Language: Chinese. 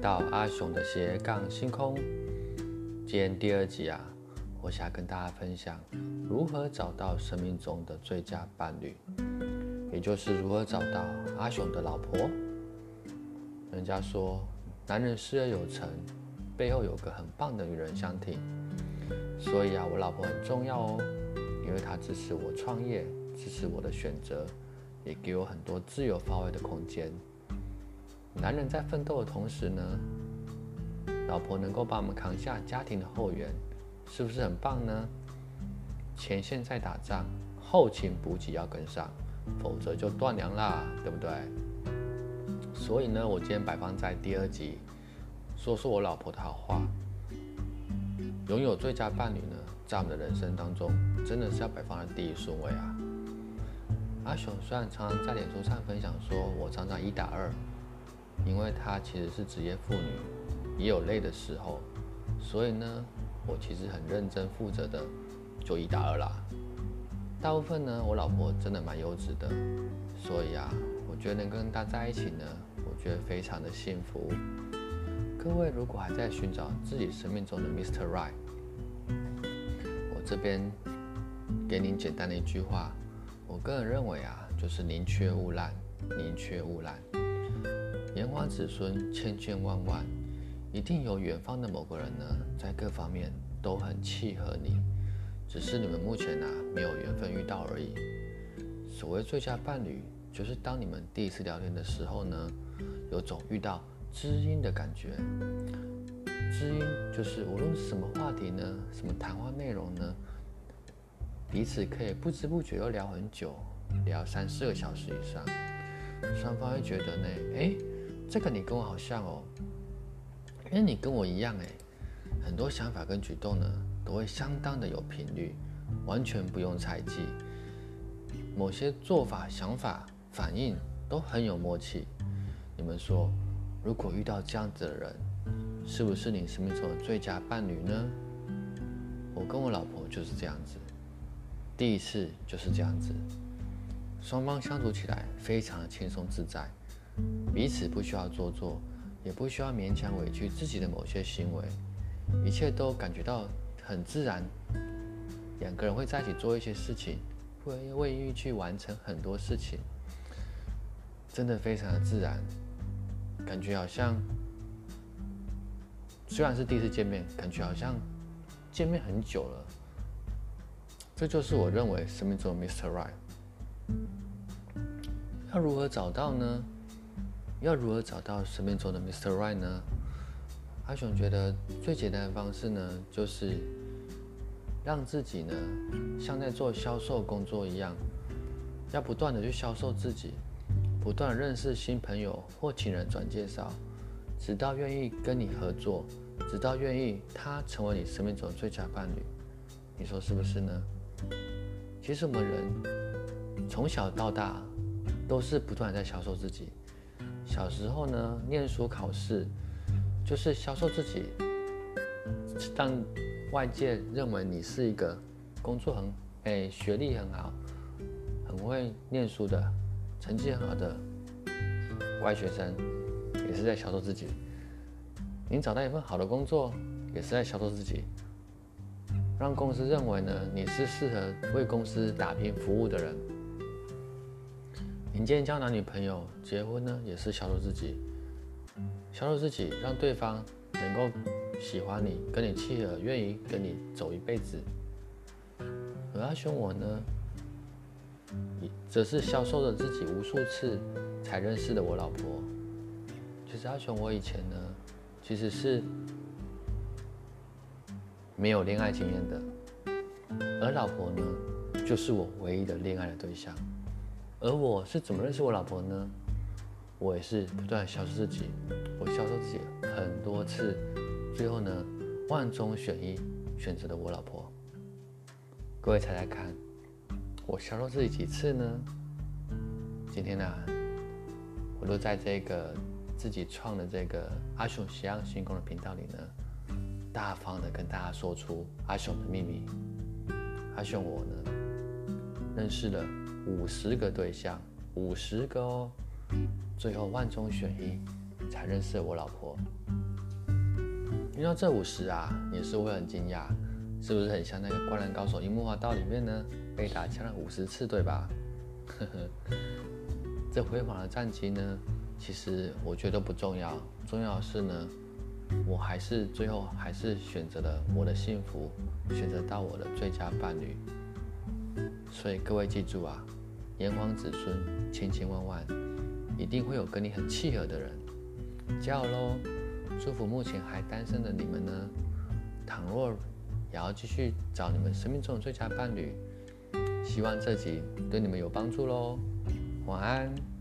到阿雄的斜杠星空。今天第二集啊，我想跟大家分享如何找到生命中的最佳伴侣，也就是如何找到阿雄的老婆。人家说，男人事业有成，背后有个很棒的女人相挺。所以啊，我老婆很重要哦，因为她支持我创业，支持我的选择，也给我很多自由发挥的空间。男人在奋斗的同时呢，老婆能够帮我们扛下家庭的后援，是不是很棒呢？前线在打仗，后勤补给要跟上，否则就断粮啦，对不对？所以呢，我今天摆放在第二集，说说我老婆的好话。拥有最佳伴侣呢，在我们的人生当中，真的是要摆放在第一顺位啊。阿雄虽然常常在脸书上分享说，我常常一打二。因为她其实是职业妇女，也有累的时候，所以呢，我其实很认真负责的，就一打二啦。大部分呢，我老婆真的蛮优质的，所以啊，我觉得能跟她在一起呢，我觉得非常的幸福。各位如果还在寻找自己生命中的 Mr. Right，我这边给您简单的一句话，我个人认为啊，就是宁缺毋滥，宁缺毋滥。炎黄子孙千千万万，一定有远方的某个人呢，在各方面都很契合你，只是你们目前啊没有缘分遇到而已。所谓最佳伴侣，就是当你们第一次聊天的时候呢，有种遇到知音的感觉。知音就是无论什么话题呢，什么谈话内容呢，彼此可以不知不觉又聊很久，聊三四个小时以上，双方会觉得呢，哎。这个你跟我好像哦，因为你跟我一样哎，很多想法跟举动呢都会相当的有频率，完全不用猜忌，某些做法、想法、反应都很有默契。你们说，如果遇到这样子的人，是不是你生命中的最佳伴侣呢？我跟我老婆就是这样子，第一次就是这样子，双方相处起来非常的轻松自在。彼此不需要做作，也不需要勉强委屈自己的某些行为，一切都感觉到很自然。两个人会在一起做一些事情，会为意去完成很多事情，真的非常的自然，感觉好像虽然是第一次见面，感觉好像见面很久了。这就是我认为生命中的 Mr. Right。要如何找到呢？要如何找到生命中的 Mr. Right 呢？阿雄觉得最简单的方式呢，就是让自己呢，像在做销售工作一样，要不断的去销售自己，不断认识新朋友或请人转介绍，直到愿意跟你合作，直到愿意他成为你生命中的最佳伴侣。你说是不是呢？其实我们人从小到大都是不断在销售自己。小时候呢，念书考试就是销售自己，让外界认为你是一个工作很哎学历很好、很会念书的、成绩很好的乖学生，也是在销售自己。你找到一份好的工作，也是在销售自己，让公司认为呢你是适合为公司打拼服务的人。你今天交男女朋友、结婚呢，也是销售自己，销售自己，让对方能够喜欢你，跟你契合，愿意跟你走一辈子。而阿雄我呢，则是销售了自己无数次才认识的我老婆。其实阿雄我以前呢，其实是没有恋爱经验的，而老婆呢，就是我唯一的恋爱的对象。而我是怎么认识我老婆呢？我也是不断销售自己，我销售自己很多次，最后呢，万中选一选择了我老婆。各位猜猜看，我销售自己几次呢？今天呢，我都在这个自己创的这个阿雄西洋星空的频道里呢，大方的跟大家说出阿雄的秘密。阿雄我呢，认识了。五十个对象，五十个哦，最后万中选一才认识我老婆。遇到这五十啊，也是会很惊讶，是不是很像那个《灌篮高手》樱木花道里面呢，被打枪了五十次，对吧？呵呵，这辉煌的战绩呢，其实我觉得不重要，重要的是呢，我还是最后还是选择了我的幸福，选择到我的最佳伴侣。所以各位记住啊，炎黄子孙千千万万，一定会有跟你很契合的人，加油喽！祝福目前还单身的你们呢，倘若也要继续找你们生命中的最佳伴侣，希望这集对你们有帮助喽。晚安。